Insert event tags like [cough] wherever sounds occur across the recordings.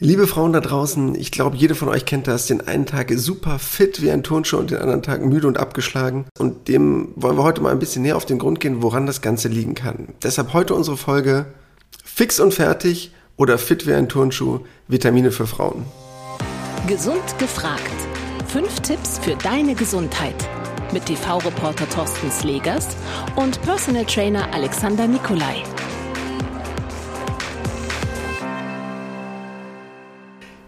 Liebe Frauen da draußen, ich glaube, jede von euch kennt das, den einen Tag super fit wie ein Turnschuh und den anderen Tag müde und abgeschlagen. Und dem wollen wir heute mal ein bisschen näher auf den Grund gehen, woran das Ganze liegen kann. Deshalb heute unsere Folge Fix und fertig oder fit wie ein Turnschuh, Vitamine für Frauen. Gesund gefragt. Fünf Tipps für deine Gesundheit. Mit TV-Reporter Thorsten Slegers und Personal Trainer Alexander Nikolai.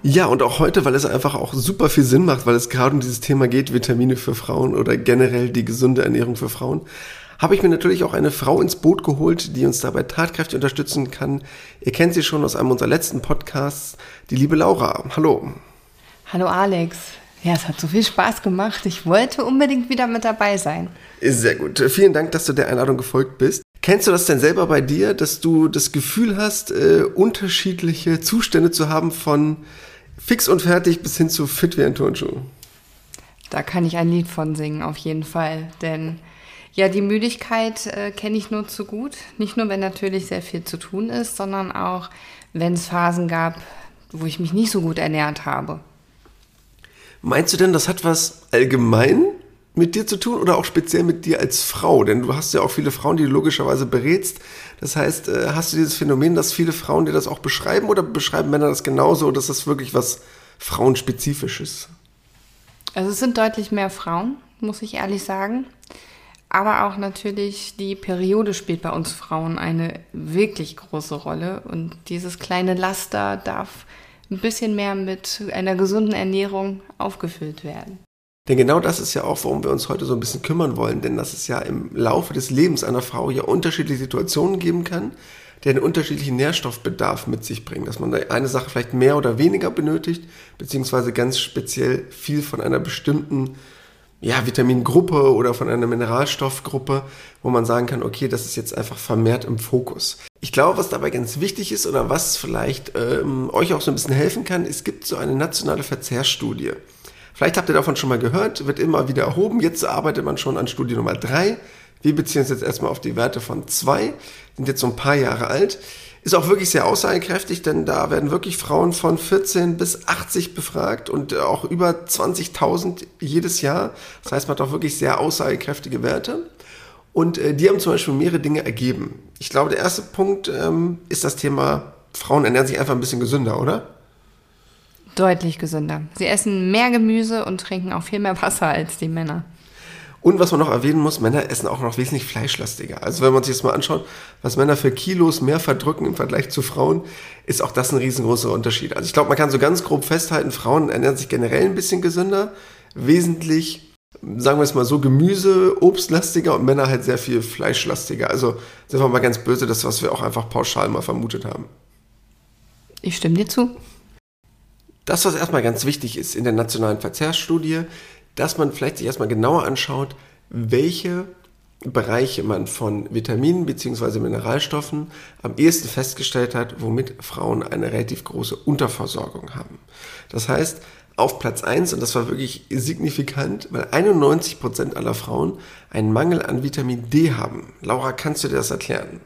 Ja, und auch heute, weil es einfach auch super viel Sinn macht, weil es gerade um dieses Thema geht, Vitamine für Frauen oder generell die gesunde Ernährung für Frauen, habe ich mir natürlich auch eine Frau ins Boot geholt, die uns dabei tatkräftig unterstützen kann. Ihr kennt sie schon aus einem unserer letzten Podcasts, die liebe Laura. Hallo. Hallo Alex. Ja, es hat so viel Spaß gemacht. Ich wollte unbedingt wieder mit dabei sein. Sehr gut. Vielen Dank, dass du der Einladung gefolgt bist. Kennst du das denn selber bei dir, dass du das Gefühl hast, äh, unterschiedliche Zustände zu haben von fix und fertig bis hin zu fit wie ein Turnschuh. Da kann ich ein Lied von singen, auf jeden Fall. Denn ja, die Müdigkeit äh, kenne ich nur zu gut. Nicht nur, wenn natürlich sehr viel zu tun ist, sondern auch, wenn es Phasen gab, wo ich mich nicht so gut ernährt habe. Meinst du denn, das hat was allgemein mit dir zu tun oder auch speziell mit dir als Frau? Denn du hast ja auch viele Frauen, die du logischerweise berätst. Das heißt, äh, hast du dieses Phänomen, dass viele Frauen dir das auch beschreiben oder beschreiben Männer das genauso oder ist das wirklich was Frauenspezifisches? Also es sind deutlich mehr Frauen, muss ich ehrlich sagen. Aber auch natürlich die Periode spielt bei uns Frauen eine wirklich große Rolle. Und dieses kleine Laster darf ein bisschen mehr mit einer gesunden Ernährung aufgefüllt werden. Denn genau das ist ja auch, worum wir uns heute so ein bisschen kümmern wollen, denn dass es ja im Laufe des Lebens einer Frau ja unterschiedliche Situationen geben kann, die einen unterschiedlichen Nährstoffbedarf mit sich bringen, dass man eine Sache vielleicht mehr oder weniger benötigt, beziehungsweise ganz speziell viel von einer bestimmten ja, Vitamingruppe oder von einer Mineralstoffgruppe, wo man sagen kann, okay, das ist jetzt einfach vermehrt im Fokus. Ich glaube, was dabei ganz wichtig ist oder was vielleicht ähm, euch auch so ein bisschen helfen kann, es gibt so eine nationale Verzehrstudie. Vielleicht habt ihr davon schon mal gehört, wird immer wieder erhoben. Jetzt arbeitet man schon an Studie Nummer 3. Wir beziehen uns jetzt erstmal auf die Werte von 2, sind jetzt so ein paar Jahre alt. Ist auch wirklich sehr aussagekräftig, denn da werden wirklich Frauen von 14 bis 80 befragt und auch über 20.000 jedes Jahr. Das heißt, man hat auch wirklich sehr aussagekräftige Werte. Und äh, die haben zum Beispiel mehrere Dinge ergeben. Ich glaube, der erste Punkt ähm, ist das Thema, Frauen ernähren sich einfach ein bisschen gesünder, oder? Deutlich gesünder. Sie essen mehr Gemüse und trinken auch viel mehr Wasser als die Männer. Und was man noch erwähnen muss, Männer essen auch noch wesentlich fleischlastiger. Also wenn man sich das mal anschaut, was Männer für Kilos mehr verdrücken im Vergleich zu Frauen, ist auch das ein riesengroßer Unterschied. Also ich glaube, man kann so ganz grob festhalten, Frauen ernähren sich generell ein bisschen gesünder, wesentlich, sagen wir es mal so, Gemüse, Obstlastiger und Männer halt sehr viel fleischlastiger. Also sind wir mal ganz böse, das, was wir auch einfach pauschal mal vermutet haben. Ich stimme dir zu. Das, was erstmal ganz wichtig ist in der nationalen Verzehrsstudie, dass man vielleicht sich erstmal genauer anschaut, welche Bereiche man von Vitaminen bzw. Mineralstoffen am ehesten festgestellt hat, womit Frauen eine relativ große Unterversorgung haben. Das heißt, auf Platz 1, und das war wirklich signifikant, weil 91 Prozent aller Frauen einen Mangel an Vitamin D haben. Laura, kannst du dir das erklären?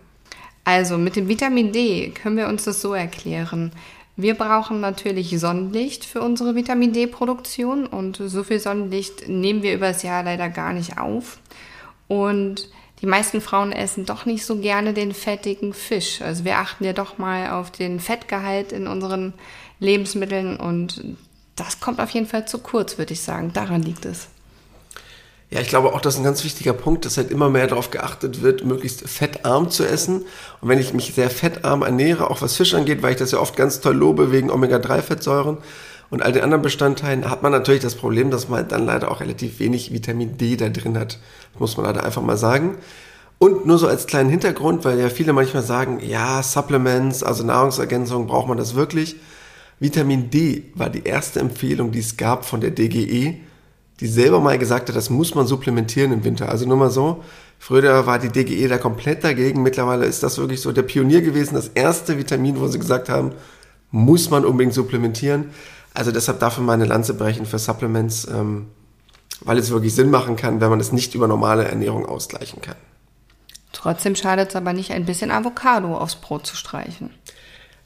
Also mit dem Vitamin D können wir uns das so erklären. Wir brauchen natürlich Sonnenlicht für unsere Vitamin D-Produktion und so viel Sonnenlicht nehmen wir übers Jahr leider gar nicht auf. Und die meisten Frauen essen doch nicht so gerne den fettigen Fisch. Also wir achten ja doch mal auf den Fettgehalt in unseren Lebensmitteln und das kommt auf jeden Fall zu kurz, würde ich sagen. Daran liegt es. Ja, ich glaube auch, das ist ein ganz wichtiger Punkt, dass halt immer mehr darauf geachtet wird, möglichst fettarm zu essen. Und wenn ich mich sehr fettarm ernähre, auch was Fisch angeht, weil ich das ja oft ganz toll lobe wegen Omega-3-Fettsäuren und all den anderen Bestandteilen, hat man natürlich das Problem, dass man dann leider auch relativ wenig Vitamin D da drin hat. Das muss man leider einfach mal sagen. Und nur so als kleinen Hintergrund, weil ja viele manchmal sagen, ja, Supplements, also Nahrungsergänzung, braucht man das wirklich? Vitamin D war die erste Empfehlung, die es gab von der DGE die selber mal gesagt hat, das muss man supplementieren im Winter. Also nur mal so, früher war die DGE da komplett dagegen. Mittlerweile ist das wirklich so der Pionier gewesen, das erste Vitamin, wo sie gesagt haben, muss man unbedingt supplementieren. Also deshalb darf man meine Lanze brechen für Supplements, ähm, weil es wirklich Sinn machen kann, wenn man es nicht über normale Ernährung ausgleichen kann. Trotzdem schadet es aber nicht, ein bisschen Avocado aufs Brot zu streichen.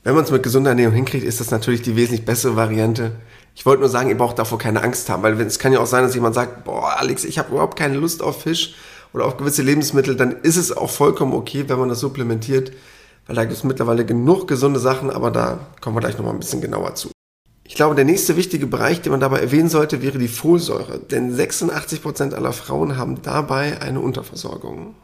Wenn man es mit gesunder Ernährung hinkriegt, ist das natürlich die wesentlich bessere Variante. Ich wollte nur sagen, ihr braucht davor keine Angst haben, weil es kann ja auch sein, dass jemand sagt, boah, Alex, ich habe überhaupt keine Lust auf Fisch oder auf gewisse Lebensmittel, dann ist es auch vollkommen okay, wenn man das supplementiert, weil da gibt es mittlerweile genug gesunde Sachen, aber da kommen wir gleich nochmal ein bisschen genauer zu. Ich glaube, der nächste wichtige Bereich, den man dabei erwähnen sollte, wäre die Folsäure, denn 86 Prozent aller Frauen haben dabei eine Unterversorgung.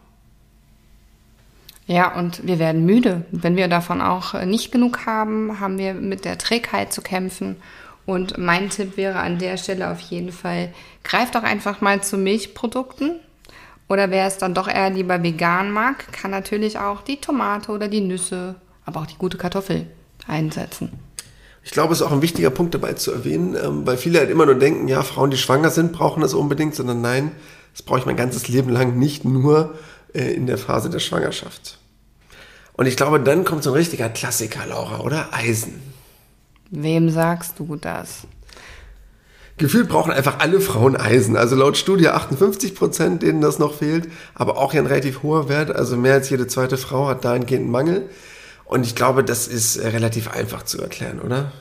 Ja, und wir werden müde. Wenn wir davon auch nicht genug haben, haben wir mit der Trägheit zu kämpfen. Und mein Tipp wäre an der Stelle auf jeden Fall, greift doch einfach mal zu Milchprodukten. Oder wer es dann doch eher lieber vegan mag, kann natürlich auch die Tomate oder die Nüsse, aber auch die gute Kartoffel einsetzen. Ich glaube, es ist auch ein wichtiger Punkt dabei zu erwähnen, ähm, weil viele halt immer nur denken, ja, Frauen, die schwanger sind, brauchen das unbedingt, sondern nein, das brauche ich mein ganzes Leben lang nicht nur äh, in der Phase der Schwangerschaft. Und ich glaube, dann kommt so ein richtiger Klassiker, Laura, oder? Eisen. Wem sagst du das? Gefühlt brauchen einfach alle Frauen Eisen. Also laut Studie 58 Prozent, denen das noch fehlt, aber auch ja ein relativ hoher Wert. Also mehr als jede zweite Frau hat dahingehend einen Mangel. Und ich glaube, das ist äh, relativ einfach zu erklären, oder?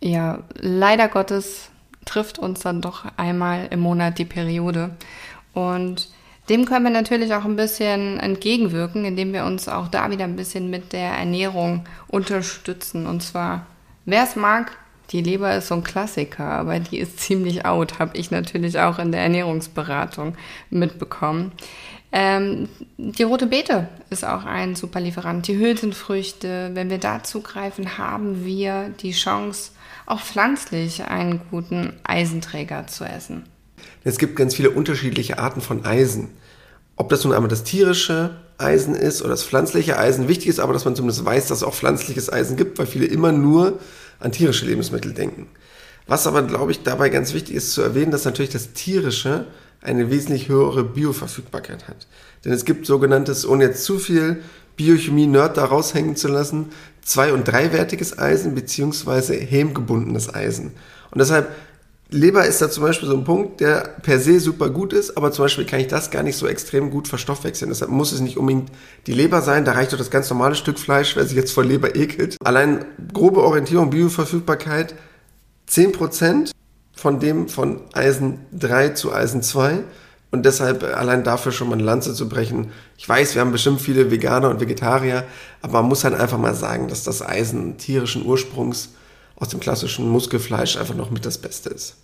Ja, leider Gottes trifft uns dann doch einmal im Monat die Periode. Und dem können wir natürlich auch ein bisschen entgegenwirken, indem wir uns auch da wieder ein bisschen mit der Ernährung unterstützen. Und zwar, wer es mag, die Leber ist so ein Klassiker, aber die ist ziemlich out, habe ich natürlich auch in der Ernährungsberatung mitbekommen. Ähm, die rote Beete ist auch ein super Lieferant. Die Hülsenfrüchte, wenn wir da zugreifen, haben wir die Chance, auch pflanzlich einen guten Eisenträger zu essen. Es gibt ganz viele unterschiedliche Arten von Eisen. Ob das nun einmal das tierische Eisen ist oder das pflanzliche Eisen. Wichtig ist aber, dass man zumindest weiß, dass es auch pflanzliches Eisen gibt, weil viele immer nur an tierische Lebensmittel denken. Was aber, glaube ich, dabei ganz wichtig ist zu erwähnen, dass natürlich das tierische eine wesentlich höhere Bioverfügbarkeit hat. Denn es gibt sogenanntes, ohne jetzt zu viel Biochemie-Nerd da raushängen zu lassen, zwei- und dreiwertiges Eisen beziehungsweise hemgebundenes Eisen. Und deshalb Leber ist da zum Beispiel so ein Punkt, der per se super gut ist, aber zum Beispiel kann ich das gar nicht so extrem gut verstoffwechseln. Deshalb muss es nicht unbedingt die Leber sein, da reicht doch das ganz normale Stück Fleisch, wer sich jetzt vor Leber ekelt. Allein grobe Orientierung, Bioverfügbarkeit, 10% von dem von Eisen 3 zu Eisen 2 und deshalb allein dafür schon mal eine Lanze zu brechen. Ich weiß, wir haben bestimmt viele Veganer und Vegetarier, aber man muss halt einfach mal sagen, dass das Eisen tierischen Ursprungs aus dem klassischen Muskelfleisch einfach noch mit das Beste ist.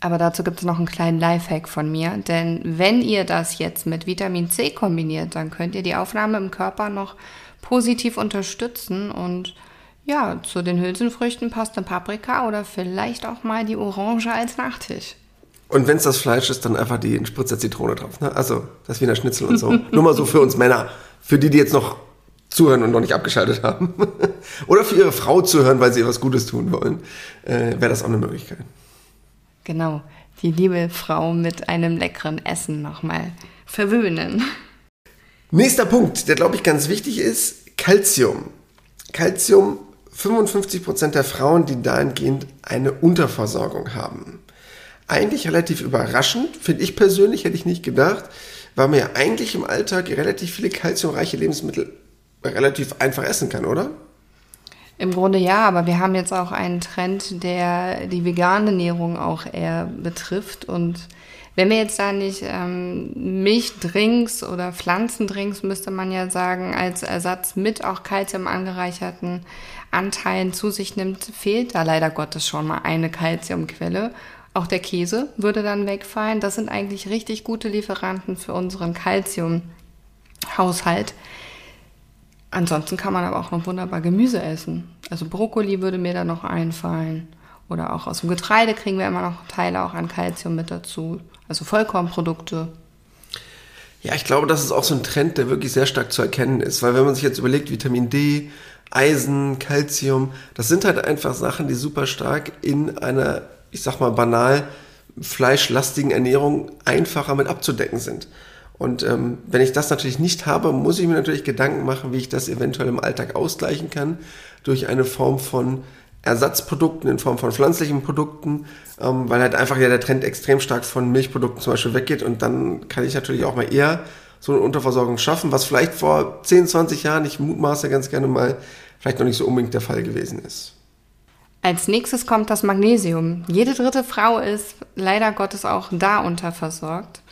Aber dazu gibt es noch einen kleinen Lifehack von mir, denn wenn ihr das jetzt mit Vitamin C kombiniert, dann könnt ihr die Aufnahme im Körper noch positiv unterstützen und ja, zu den Hülsenfrüchten passt eine Paprika oder vielleicht auch mal die Orange als Nachtisch. Und wenn es das Fleisch ist, dann einfach die Spritze Zitrone drauf. Ne? Also das Wiener Schnitzel und so. Nur mal so für uns Männer. Für die, die jetzt noch zuhören und noch nicht abgeschaltet haben. [laughs] Oder für ihre Frau zuhören, weil sie ihr was Gutes tun wollen, äh, wäre das auch eine Möglichkeit. Genau, die liebe Frau mit einem leckeren Essen nochmal verwöhnen. Nächster Punkt, der glaube ich ganz wichtig ist, Calcium. Calcium, 55% der Frauen, die dahingehend eine Unterversorgung haben. Eigentlich relativ überraschend, finde ich persönlich, hätte ich nicht gedacht, weil man ja eigentlich im Alltag relativ viele kalziumreiche Lebensmittel relativ einfach essen kann, oder? Im Grunde ja, aber wir haben jetzt auch einen Trend, der die vegane Ernährung auch eher betrifft. Und wenn wir jetzt da nicht ähm, Milchdrinks oder Pflanzendrinks, müsste man ja sagen, als Ersatz mit auch Kalzium angereicherten Anteilen zu sich nimmt, fehlt da leider Gottes schon mal eine Kalziumquelle. Auch der Käse würde dann wegfallen. Das sind eigentlich richtig gute Lieferanten für unseren Kalziumhaushalt. Ansonsten kann man aber auch noch wunderbar Gemüse essen. Also Brokkoli würde mir da noch einfallen. Oder auch aus dem Getreide kriegen wir immer noch Teile auch an Kalzium mit dazu. Also Vollkornprodukte. Ja, ich glaube, das ist auch so ein Trend, der wirklich sehr stark zu erkennen ist. Weil wenn man sich jetzt überlegt, Vitamin D, Eisen, Kalzium, das sind halt einfach Sachen, die super stark in einer, ich sag mal banal, fleischlastigen Ernährung einfacher mit abzudecken sind. Und ähm, wenn ich das natürlich nicht habe, muss ich mir natürlich Gedanken machen, wie ich das eventuell im Alltag ausgleichen kann durch eine Form von Ersatzprodukten in Form von pflanzlichen Produkten, ähm, weil halt einfach ja der Trend extrem stark von Milchprodukten zum Beispiel weggeht und dann kann ich natürlich auch mal eher so eine Unterversorgung schaffen, was vielleicht vor 10, 20 Jahren, ich mutmaße ganz gerne mal, vielleicht noch nicht so unbedingt der Fall gewesen ist. Als nächstes kommt das Magnesium. Jede dritte Frau ist leider Gottes auch da unterversorgt.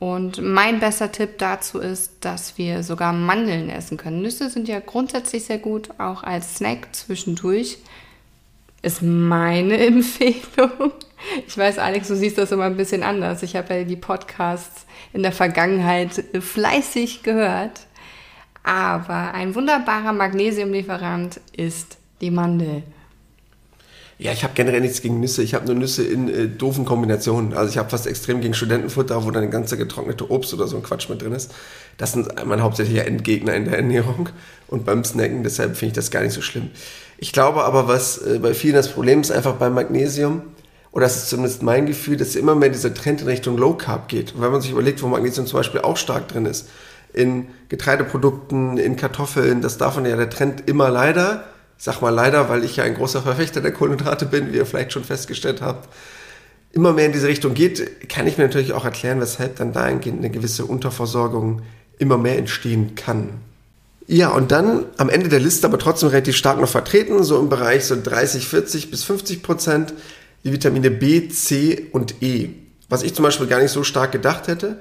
Und mein bester Tipp dazu ist, dass wir sogar Mandeln essen können. Nüsse sind ja grundsätzlich sehr gut, auch als Snack zwischendurch. Ist meine [laughs] Empfehlung. Ich weiß, Alex, du siehst das immer ein bisschen anders. Ich habe ja die Podcasts in der Vergangenheit fleißig gehört. Aber ein wunderbarer Magnesiumlieferant ist die Mandel. Ja, ich habe generell nichts gegen Nüsse. Ich habe nur Nüsse in äh, doofen Kombinationen. Also ich habe fast extrem gegen Studentenfutter, wo dann ein ganzer getrocknete Obst oder so ein Quatsch mit drin ist. Das sind mein hauptsächlicher Endgegner in der Ernährung. Und beim Snacken, deshalb finde ich das gar nicht so schlimm. Ich glaube aber, was äh, bei vielen das Problem ist, einfach beim Magnesium, oder das ist zumindest mein Gefühl, dass immer mehr dieser Trend in Richtung Low Carb geht. Und wenn man sich überlegt, wo Magnesium zum Beispiel auch stark drin ist, in Getreideprodukten, in Kartoffeln, das davon ja der Trend immer leider sag mal leider, weil ich ja ein großer Verfechter der Kohlenhydrate bin, wie ihr vielleicht schon festgestellt habt, immer mehr in diese Richtung geht, kann ich mir natürlich auch erklären, weshalb dann dahingehend eine gewisse Unterversorgung immer mehr entstehen kann. Ja, und dann am Ende der Liste aber trotzdem relativ stark noch vertreten, so im Bereich so 30, 40 bis 50 Prozent, die Vitamine B, C und E. Was ich zum Beispiel gar nicht so stark gedacht hätte.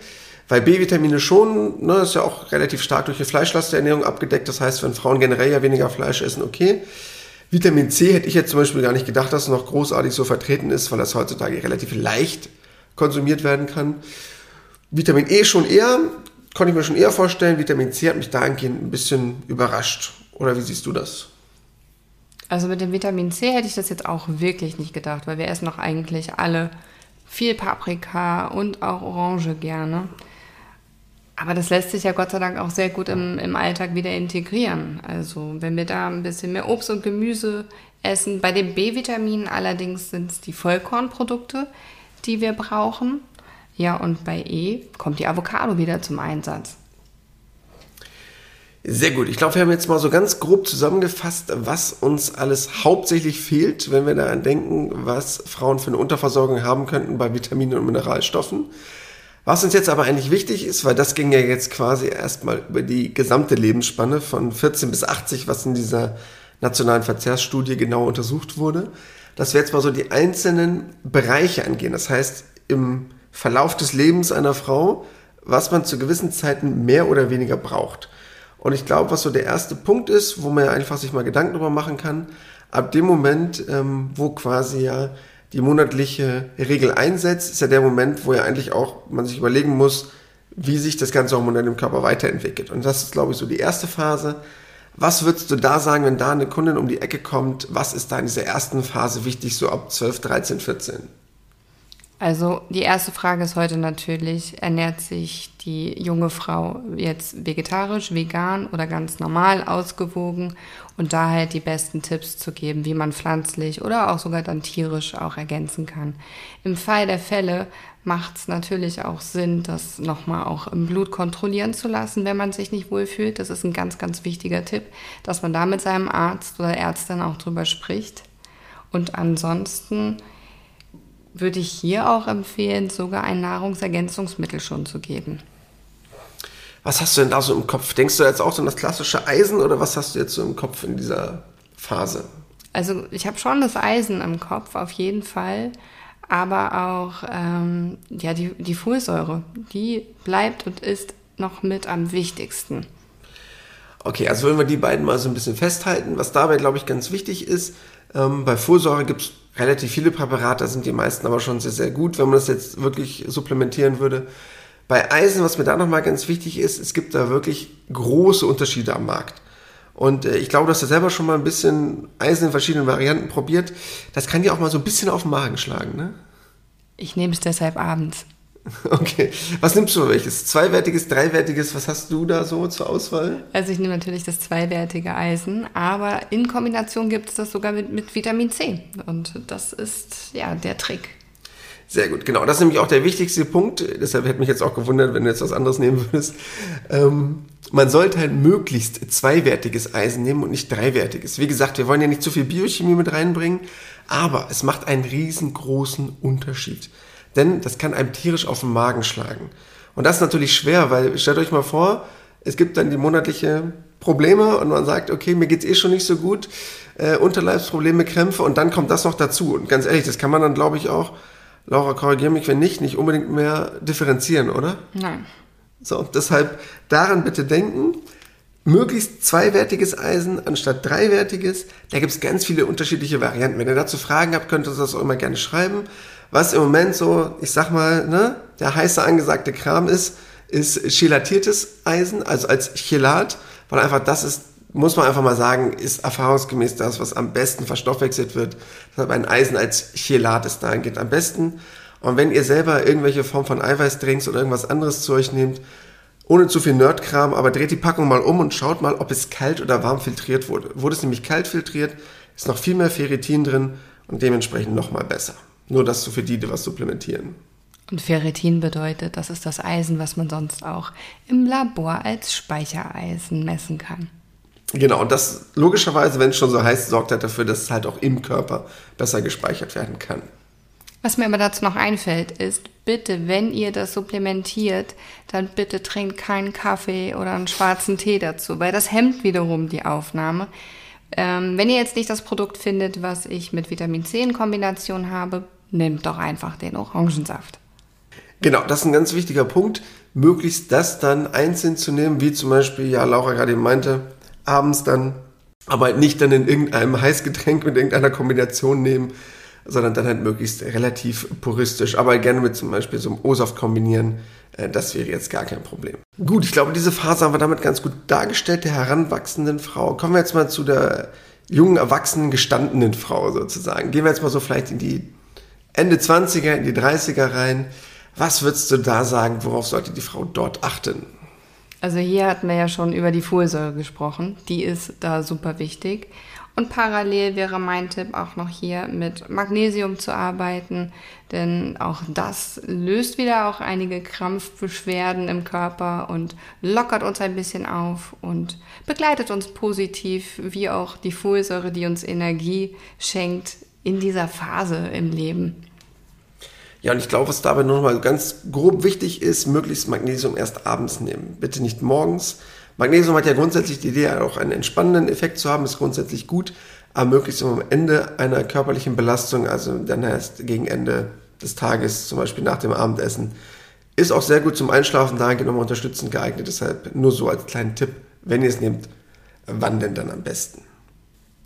Weil B-Vitamine schon, ne, ist ja auch relativ stark durch die Fleischlasternährung abgedeckt. Das heißt, wenn Frauen generell ja weniger Fleisch essen, okay. Vitamin C hätte ich jetzt zum Beispiel gar nicht gedacht, dass es noch großartig so vertreten ist, weil das heutzutage relativ leicht konsumiert werden kann. Vitamin E schon eher, konnte ich mir schon eher vorstellen. Vitamin C hat mich dahingehend ein bisschen überrascht. Oder wie siehst du das? Also mit dem Vitamin C hätte ich das jetzt auch wirklich nicht gedacht, weil wir essen doch eigentlich alle viel Paprika und auch Orange gerne. Aber das lässt sich ja Gott sei Dank auch sehr gut im, im Alltag wieder integrieren. Also wenn wir da ein bisschen mehr Obst und Gemüse essen. Bei den B-Vitaminen allerdings sind es die Vollkornprodukte, die wir brauchen. Ja, und bei E kommt die Avocado wieder zum Einsatz. Sehr gut. Ich glaube, wir haben jetzt mal so ganz grob zusammengefasst, was uns alles hauptsächlich fehlt, wenn wir daran denken, was Frauen für eine Unterversorgung haben könnten bei Vitaminen und Mineralstoffen. Was uns jetzt aber eigentlich wichtig ist, weil das ging ja jetzt quasi erstmal über die gesamte Lebensspanne von 14 bis 80, was in dieser nationalen Verzehrsstudie genau untersucht wurde, dass wir jetzt mal so die einzelnen Bereiche angehen. Das heißt, im Verlauf des Lebens einer Frau, was man zu gewissen Zeiten mehr oder weniger braucht. Und ich glaube, was so der erste Punkt ist, wo man ja einfach sich mal Gedanken darüber machen kann, ab dem Moment, ähm, wo quasi ja die monatliche Regel einsetzt, ist ja der Moment, wo ja eigentlich auch man sich überlegen muss, wie sich das ganze Hormonell im Körper weiterentwickelt. Und das ist, glaube ich, so die erste Phase. Was würdest du da sagen, wenn da eine Kundin um die Ecke kommt? Was ist da in dieser ersten Phase wichtig, so ab 12, 13, 14? Also die erste Frage ist heute natürlich, ernährt sich die junge Frau jetzt vegetarisch, vegan oder ganz normal ausgewogen und da halt die besten Tipps zu geben, wie man pflanzlich oder auch sogar dann tierisch auch ergänzen kann. Im Fall der Fälle macht es natürlich auch Sinn, das nochmal auch im Blut kontrollieren zu lassen, wenn man sich nicht wohlfühlt. Das ist ein ganz, ganz wichtiger Tipp, dass man da mit seinem Arzt oder Ärztin auch drüber spricht. Und ansonsten würde ich hier auch empfehlen, sogar ein Nahrungsergänzungsmittel schon zu geben. Was hast du denn da so im Kopf? Denkst du jetzt auch so an das klassische Eisen oder was hast du jetzt so im Kopf in dieser Phase? Also ich habe schon das Eisen im Kopf, auf jeden Fall. Aber auch ähm, ja, die, die Folsäure, die bleibt und ist noch mit am wichtigsten. Okay, also wenn wir die beiden mal so ein bisschen festhalten, was dabei, glaube ich, ganz wichtig ist, ähm, bei Folsäure gibt es relativ viele Präparate, sind die meisten aber schon sehr, sehr gut, wenn man das jetzt wirklich supplementieren würde. Bei Eisen, was mir da nochmal ganz wichtig ist, es gibt da wirklich große Unterschiede am Markt. Und äh, ich glaube, du hast ja selber schon mal ein bisschen Eisen in verschiedenen Varianten probiert. Das kann dir auch mal so ein bisschen auf den Magen schlagen, ne? Ich nehme es deshalb abends. [laughs] Okay. Was nimmst du welches? Zweiwertiges, dreiwertiges? Was hast du da so zur Auswahl? Also ich nehme natürlich das zweiwertige Eisen, aber in Kombination gibt es das sogar mit, mit Vitamin C. Und das ist ja der Trick. Sehr gut, genau. Das ist nämlich auch der wichtigste Punkt. Deshalb hätte mich jetzt auch gewundert, wenn du jetzt was anderes nehmen würdest. Ähm, man sollte halt möglichst zweiwertiges Eisen nehmen und nicht dreiwertiges. Wie gesagt, wir wollen ja nicht zu viel Biochemie mit reinbringen, aber es macht einen riesengroßen Unterschied. Denn das kann einem tierisch auf den Magen schlagen. Und das ist natürlich schwer, weil stellt euch mal vor, es gibt dann die monatliche Probleme und man sagt, okay, mir geht's eh schon nicht so gut, äh, Unterleibsprobleme, Krämpfe und dann kommt das noch dazu. Und ganz ehrlich, das kann man dann, glaube ich, auch, Laura, korrigiere mich, wenn nicht, nicht unbedingt mehr differenzieren, oder? Nein. So, deshalb daran bitte denken. Möglichst zweiwertiges Eisen anstatt dreiwertiges. Da gibt es ganz viele unterschiedliche Varianten. Wenn ihr dazu Fragen habt, könnt ihr das auch immer gerne schreiben. Was im Moment so, ich sag mal, ne, der heiße angesagte Kram ist, ist chelatiertes Eisen, also als Chelat, weil einfach das ist, muss man einfach mal sagen, ist erfahrungsgemäß das, was am besten verstoffwechselt wird. Deshalb ein Eisen als Chelat ist dahingehend am besten. Und wenn ihr selber irgendwelche Form von Eiweißdrinks oder irgendwas anderes zu euch nehmt, ohne zu viel Nerdkram, aber dreht die Packung mal um und schaut mal, ob es kalt oder warm filtriert wurde. Wurde es nämlich kalt filtriert, ist noch viel mehr Ferritin drin und dementsprechend noch mal besser. Nur das so für die, die was supplementieren. Und Ferritin bedeutet, das ist das Eisen, was man sonst auch im Labor als Speichereisen messen kann. Genau, und das logischerweise, wenn es schon so heißt, sorgt halt dafür, dass es halt auch im Körper besser gespeichert werden kann. Was mir aber dazu noch einfällt, ist, bitte, wenn ihr das supplementiert, dann bitte trinkt keinen Kaffee oder einen schwarzen Tee dazu, weil das hemmt wiederum die Aufnahme. Ähm, wenn ihr jetzt nicht das Produkt findet, was ich mit Vitamin C in Kombination habe, nehmt doch einfach den Orangensaft. Genau, das ist ein ganz wichtiger Punkt, möglichst das dann einzeln zu nehmen, wie zum Beispiel, ja, Laura gerade eben meinte, abends dann, aber halt nicht dann in irgendeinem Heißgetränk mit irgendeiner Kombination nehmen, sondern dann halt möglichst relativ puristisch, aber gerne mit zum Beispiel so einem O-Saft kombinieren. Äh, das wäre jetzt gar kein Problem. Gut, ich glaube, diese Phase haben wir damit ganz gut dargestellt, der heranwachsenden Frau. Kommen wir jetzt mal zu der jungen, erwachsenen, gestandenen Frau sozusagen. Gehen wir jetzt mal so vielleicht in die Ende 20er, in die 30er rein. Was würdest du da sagen, worauf sollte die Frau dort achten? Also hier hatten wir ja schon über die Folsäure gesprochen. Die ist da super wichtig. Und parallel wäre mein Tipp auch noch hier mit Magnesium zu arbeiten, denn auch das löst wieder auch einige Krampfbeschwerden im Körper und lockert uns ein bisschen auf und begleitet uns positiv, wie auch die Folsäure, die uns Energie schenkt in dieser Phase im Leben. Ja, und ich glaube, was dabei nochmal ganz grob wichtig ist, möglichst Magnesium erst abends nehmen. Bitte nicht morgens Magnesium hat ja grundsätzlich die Idee, auch einen entspannenden Effekt zu haben, ist grundsätzlich gut, aber möglichst am Ende einer körperlichen Belastung, also dann erst gegen Ende des Tages, zum Beispiel nach dem Abendessen, ist auch sehr gut zum Einschlafen dahingehend nochmal unterstützend geeignet. Deshalb nur so als kleinen Tipp, wenn ihr es nehmt, wann denn dann am besten?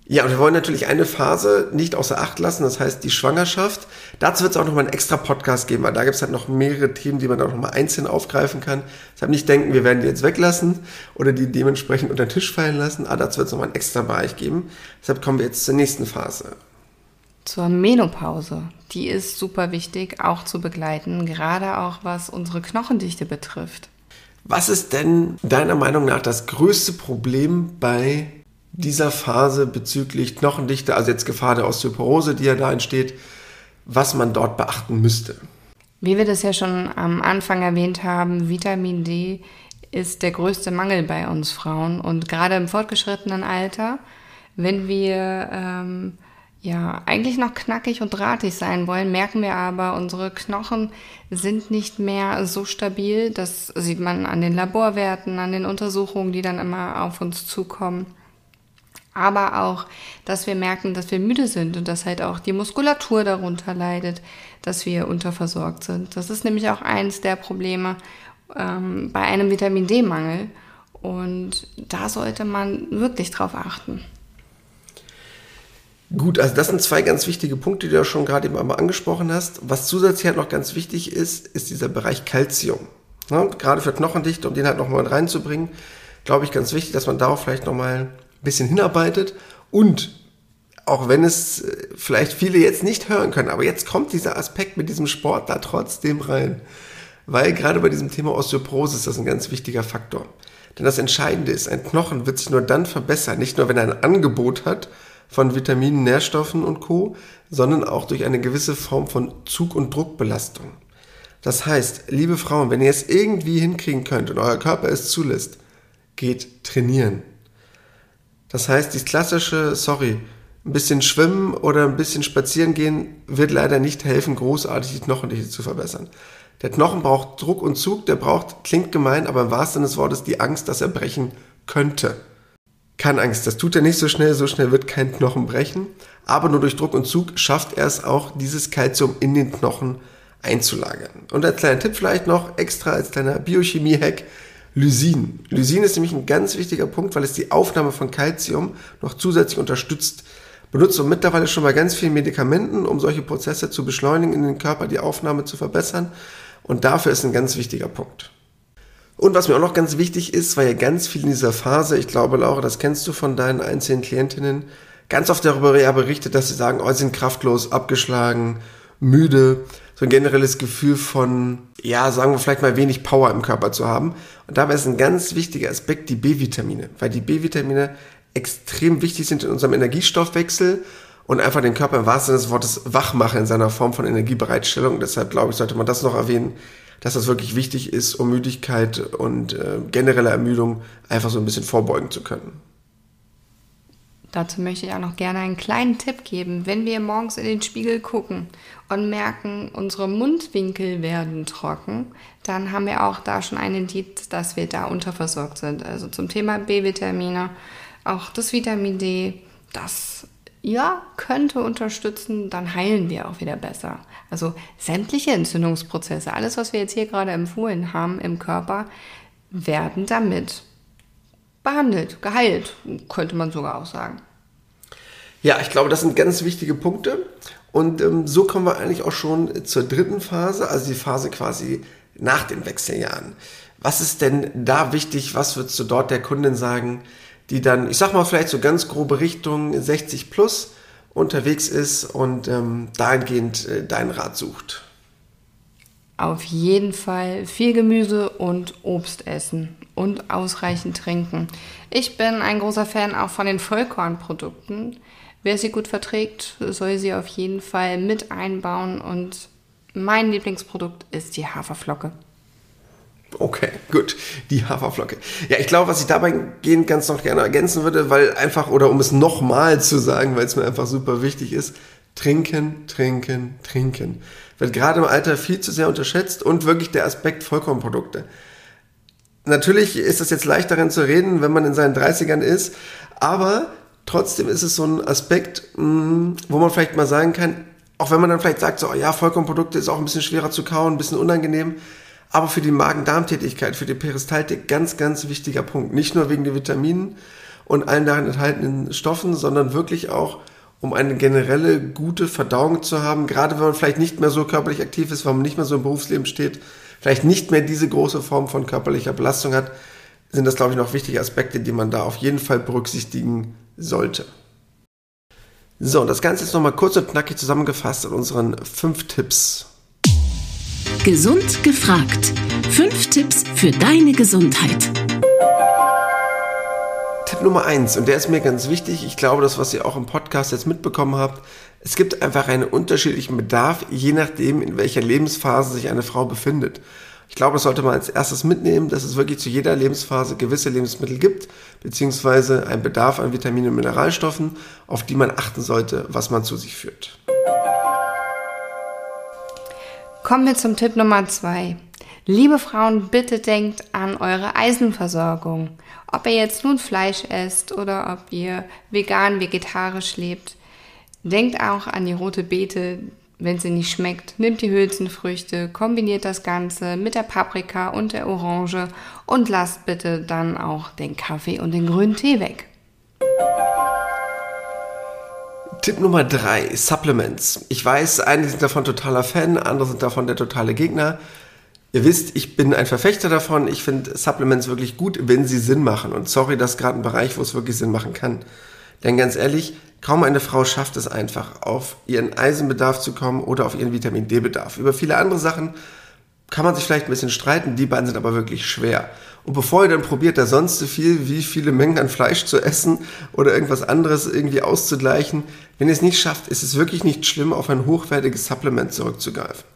Ja, und wir wollen natürlich eine Phase nicht außer Acht lassen, das heißt die Schwangerschaft. Dazu wird es auch nochmal einen extra Podcast geben, weil da gibt es halt noch mehrere Themen, die man auch nochmal einzeln aufgreifen kann. Deshalb nicht denken, wir werden die jetzt weglassen oder die dementsprechend unter den Tisch fallen lassen, aber dazu wird es nochmal einen extra Bereich geben. Deshalb kommen wir jetzt zur nächsten Phase. Zur Menopause. Die ist super wichtig, auch zu begleiten, gerade auch was unsere Knochendichte betrifft. Was ist denn deiner Meinung nach das größte Problem bei dieser Phase bezüglich Knochendichte, also jetzt Gefahr der Osteoporose, die ja da entsteht, was man dort beachten müsste. Wie wir das ja schon am Anfang erwähnt haben, Vitamin D ist der größte Mangel bei uns Frauen und gerade im fortgeschrittenen Alter, wenn wir ähm, ja eigentlich noch knackig und drahtig sein wollen, merken wir aber, unsere Knochen sind nicht mehr so stabil. Das sieht man an den Laborwerten, an den Untersuchungen, die dann immer auf uns zukommen aber auch, dass wir merken, dass wir müde sind und dass halt auch die Muskulatur darunter leidet, dass wir unterversorgt sind. Das ist nämlich auch eins der Probleme ähm, bei einem Vitamin D-Mangel und da sollte man wirklich drauf achten. Gut, also das sind zwei ganz wichtige Punkte, die du ja schon gerade eben einmal angesprochen hast. Was zusätzlich halt noch ganz wichtig ist, ist dieser Bereich Calcium. Ja, gerade für Knochendichte, um den halt nochmal reinzubringen, glaube ich, ganz wichtig, dass man darauf vielleicht nochmal bisschen hinarbeitet und auch wenn es äh, vielleicht viele jetzt nicht hören können, aber jetzt kommt dieser Aspekt mit diesem Sport da trotzdem rein. Weil gerade bei diesem Thema Osteoporose ist das ein ganz wichtiger Faktor. Denn das Entscheidende ist, ein Knochen wird sich nur dann verbessern, nicht nur wenn er ein Angebot hat von Vitaminen, Nährstoffen und Co., sondern auch durch eine gewisse Form von Zug- und Druckbelastung. Das heißt, liebe Frauen, wenn ihr es irgendwie hinkriegen könnt und euer Körper es zulässt, geht trainieren. Das heißt, die klassische, sorry, ein bisschen schwimmen oder ein bisschen spazieren gehen wird leider nicht helfen, großartig die Knochendichte zu verbessern. Der Knochen braucht Druck und Zug, der braucht, klingt gemein, aber im wahrsten Sinne des Wortes die Angst, dass er brechen könnte. Keine Angst, das tut er nicht so schnell, so schnell wird kein Knochen brechen, aber nur durch Druck und Zug schafft er es auch, dieses Kalzium in den Knochen einzulagern. Und als kleiner Tipp vielleicht noch, extra als kleiner Biochemie-Hack, Lysin. Lysin ist nämlich ein ganz wichtiger Punkt, weil es die Aufnahme von Kalzium noch zusätzlich unterstützt. Benutzt und mittlerweile schon bei ganz vielen Medikamenten, um solche Prozesse zu beschleunigen, in den Körper die Aufnahme zu verbessern. Und dafür ist ein ganz wichtiger Punkt. Und was mir auch noch ganz wichtig ist, weil ja ganz viel in dieser Phase, ich glaube, Laura, das kennst du von deinen einzelnen Klientinnen, ganz oft darüber ja berichtet, dass sie sagen, oh, sie sind kraftlos, abgeschlagen, müde, so ein generelles Gefühl von, ja, sagen wir vielleicht mal wenig Power im Körper zu haben. Und dabei ist ein ganz wichtiger Aspekt die B-Vitamine, weil die B-Vitamine extrem wichtig sind in unserem Energiestoffwechsel und einfach den Körper im wahrsten Sinne des Wortes wach machen in seiner Form von Energiebereitstellung. Deshalb glaube ich, sollte man das noch erwähnen, dass das wirklich wichtig ist, um Müdigkeit und äh, generelle Ermüdung einfach so ein bisschen vorbeugen zu können. Dazu möchte ich auch noch gerne einen kleinen Tipp geben. Wenn wir morgens in den Spiegel gucken und merken, unsere Mundwinkel werden trocken, dann haben wir auch da schon ein Indiz, dass wir da unterversorgt sind. Also zum Thema B-Vitamine, auch das Vitamin D, das ja könnte unterstützen, dann heilen wir auch wieder besser. Also sämtliche Entzündungsprozesse, alles, was wir jetzt hier gerade empfohlen haben im Körper, werden damit behandelt, geheilt, könnte man sogar auch sagen. Ja, ich glaube, das sind ganz wichtige Punkte. Und ähm, so kommen wir eigentlich auch schon zur dritten Phase, also die Phase quasi nach den Wechseljahren. Was ist denn da wichtig? Was würdest du dort der Kundin sagen, die dann, ich sag mal, vielleicht so ganz grobe Richtung 60 plus unterwegs ist und ähm, dahingehend äh, deinen Rat sucht? Auf jeden Fall viel Gemüse und Obst essen und ausreichend trinken. Ich bin ein großer Fan auch von den Vollkornprodukten. Wer sie gut verträgt, soll sie auf jeden Fall mit einbauen und mein Lieblingsprodukt ist die Haferflocke. Okay, gut. Die Haferflocke. Ja, ich glaube, was ich dabei gehend ganz noch gerne ergänzen würde, weil einfach, oder um es nochmal zu sagen, weil es mir einfach super wichtig ist, trinken, trinken, trinken. Wird gerade im Alter viel zu sehr unterschätzt und wirklich der Aspekt Vollkornprodukte. Natürlich ist es jetzt leicht darin zu reden, wenn man in seinen 30ern ist, aber trotzdem ist es so ein Aspekt, mm, wo man vielleicht mal sagen kann, auch wenn man dann vielleicht sagt, so, ja, Vollkornprodukte ist auch ein bisschen schwerer zu kauen, ein bisschen unangenehm, aber für die Magen-Darm-Tätigkeit, für die Peristaltik ganz, ganz wichtiger Punkt. Nicht nur wegen der Vitaminen und allen darin enthaltenen Stoffen, sondern wirklich auch, um eine generelle gute Verdauung zu haben, gerade wenn man vielleicht nicht mehr so körperlich aktiv ist, wenn man nicht mehr so im Berufsleben steht, vielleicht nicht mehr diese große Form von körperlicher Belastung hat, sind das, glaube ich, noch wichtige Aspekte, die man da auf jeden Fall berücksichtigen sollte. So, und das Ganze ist nochmal kurz und knackig zusammengefasst in unseren fünf Tipps. Gesund gefragt. Fünf Tipps für deine Gesundheit. Nummer eins, und der ist mir ganz wichtig. Ich glaube, das, was ihr auch im Podcast jetzt mitbekommen habt, es gibt einfach einen unterschiedlichen Bedarf, je nachdem, in welcher Lebensphase sich eine Frau befindet. Ich glaube, das sollte man als erstes mitnehmen, dass es wirklich zu jeder Lebensphase gewisse Lebensmittel gibt, beziehungsweise ein Bedarf an Vitaminen und Mineralstoffen, auf die man achten sollte, was man zu sich führt. Kommen wir zum Tipp Nummer zwei. Liebe Frauen, bitte denkt an eure Eisenversorgung. Ob ihr jetzt nun Fleisch esst oder ob ihr vegan, vegetarisch lebt, Denkt auch an die rote Beete, wenn sie nicht schmeckt. Nimmt die Hülsenfrüchte, kombiniert das Ganze mit der Paprika und der Orange und lasst bitte dann auch den Kaffee und den grünen Tee weg. Tipp Nummer drei: Supplements. Ich weiß, einige sind davon totaler Fan, andere sind davon der totale Gegner. Ihr wisst, ich bin ein Verfechter davon. Ich finde Supplements wirklich gut, wenn sie Sinn machen. Und sorry, das ist gerade ein Bereich, wo es wirklich Sinn machen kann. Denn ganz ehrlich, kaum eine Frau schafft es einfach, auf ihren Eisenbedarf zu kommen oder auf ihren Vitamin D-Bedarf. Über viele andere Sachen kann man sich vielleicht ein bisschen streiten, die beiden sind aber wirklich schwer. Und bevor ihr dann probiert, da sonst so viel, wie viele Mengen an Fleisch zu essen oder irgendwas anderes irgendwie auszugleichen, wenn ihr es nicht schafft, ist es wirklich nicht schlimm, auf ein hochwertiges Supplement zurückzugreifen.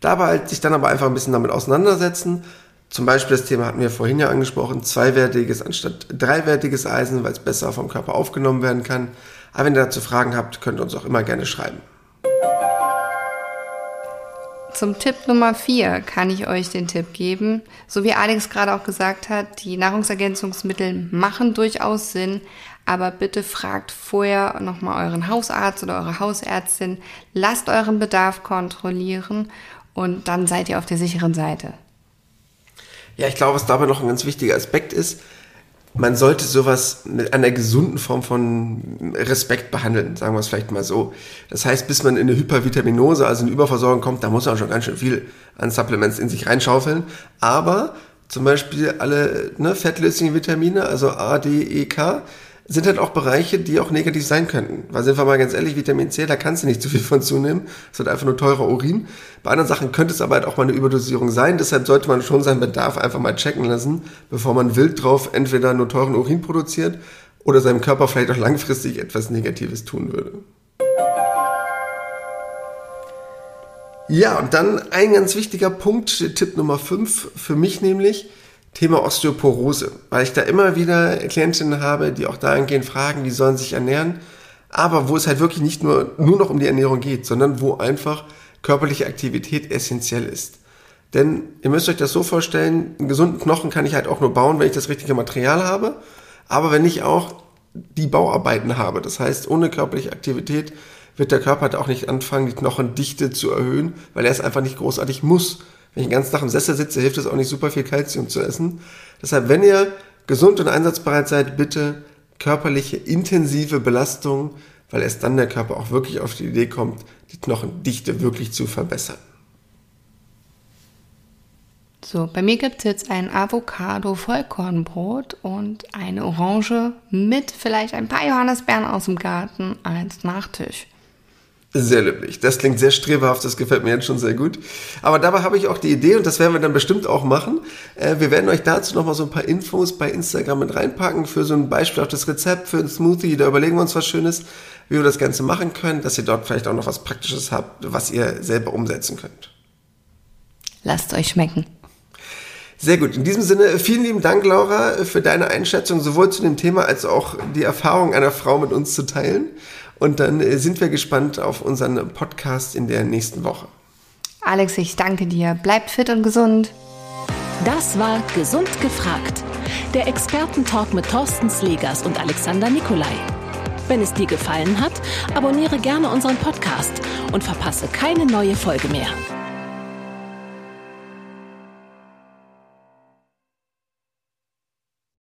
Dabei halt sich dann aber einfach ein bisschen damit auseinandersetzen, zum Beispiel das Thema hatten wir vorhin ja angesprochen, zweiwertiges anstatt dreiwertiges Eisen, weil es besser vom Körper aufgenommen werden kann. Aber wenn ihr dazu Fragen habt, könnt ihr uns auch immer gerne schreiben. Zum Tipp Nummer 4 kann ich euch den Tipp geben. So wie Alex gerade auch gesagt hat, die Nahrungsergänzungsmittel machen durchaus Sinn, aber bitte fragt vorher nochmal euren Hausarzt oder eure Hausärztin, lasst euren Bedarf kontrollieren und dann seid ihr auf der sicheren Seite. Ja, ich glaube, was dabei noch ein ganz wichtiger Aspekt ist, man sollte sowas mit einer gesunden Form von Respekt behandeln, sagen wir es vielleicht mal so. Das heißt, bis man in eine Hypervitaminose, also eine Überversorgung kommt, da muss man schon ganz schön viel an Supplements in sich reinschaufeln. Aber zum Beispiel alle ne, fettlöslichen Vitamine, also A, D, E, K, sind halt auch Bereiche, die auch negativ sein könnten. Weil sind wir mal ganz ehrlich, Vitamin C, da kannst du nicht zu viel von zunehmen. Es wird einfach nur teurer Urin. Bei anderen Sachen könnte es aber halt auch mal eine Überdosierung sein. Deshalb sollte man schon seinen Bedarf einfach mal checken lassen, bevor man wild drauf entweder nur teuren Urin produziert oder seinem Körper vielleicht auch langfristig etwas Negatives tun würde. Ja, und dann ein ganz wichtiger Punkt, Tipp Nummer 5 für mich nämlich, Thema Osteoporose, weil ich da immer wieder Klientinnen habe, die auch dahingehend fragen, wie sollen sich ernähren, aber wo es halt wirklich nicht nur, nur noch um die Ernährung geht, sondern wo einfach körperliche Aktivität essentiell ist. Denn ihr müsst euch das so vorstellen, einen gesunden Knochen kann ich halt auch nur bauen, wenn ich das richtige Material habe, aber wenn ich auch die Bauarbeiten habe. Das heißt, ohne körperliche Aktivität wird der Körper halt auch nicht anfangen, die Knochendichte zu erhöhen, weil er es einfach nicht großartig muss. Wenn ich den ganzen Tag im Sessel sitze, hilft es auch nicht super viel Kalzium zu essen. Deshalb, wenn ihr gesund und einsatzbereit seid, bitte körperliche intensive Belastung, weil erst dann der Körper auch wirklich auf die Idee kommt, die Knochendichte wirklich zu verbessern. So, bei mir gibt es jetzt ein Avocado-Vollkornbrot und eine Orange mit vielleicht ein paar Johannisbeeren aus dem Garten als Nachtisch. Sehr löblich. Das klingt sehr streberhaft, das gefällt mir jetzt schon sehr gut. Aber dabei habe ich auch die Idee, und das werden wir dann bestimmt auch machen. Äh, wir werden euch dazu nochmal so ein paar Infos bei Instagram mit reinpacken für so ein Beispiel auf das Rezept für ein Smoothie. Da überlegen wir uns was Schönes, wie wir das Ganze machen können, dass ihr dort vielleicht auch noch was Praktisches habt, was ihr selber umsetzen könnt. Lasst euch schmecken. Sehr gut. In diesem Sinne, vielen lieben Dank, Laura, für deine Einschätzung sowohl zu dem Thema als auch die Erfahrung einer Frau mit uns zu teilen. Und dann äh, sind wir gespannt auf unseren Podcast in der nächsten Woche. Alex, ich danke dir. Bleibt fit und gesund. Das war Gesund gefragt. Der Expertentalk mit Thorsten Slegers und Alexander Nikolai. Wenn es dir gefallen hat, abonniere gerne unseren Podcast und verpasse keine neue Folge mehr.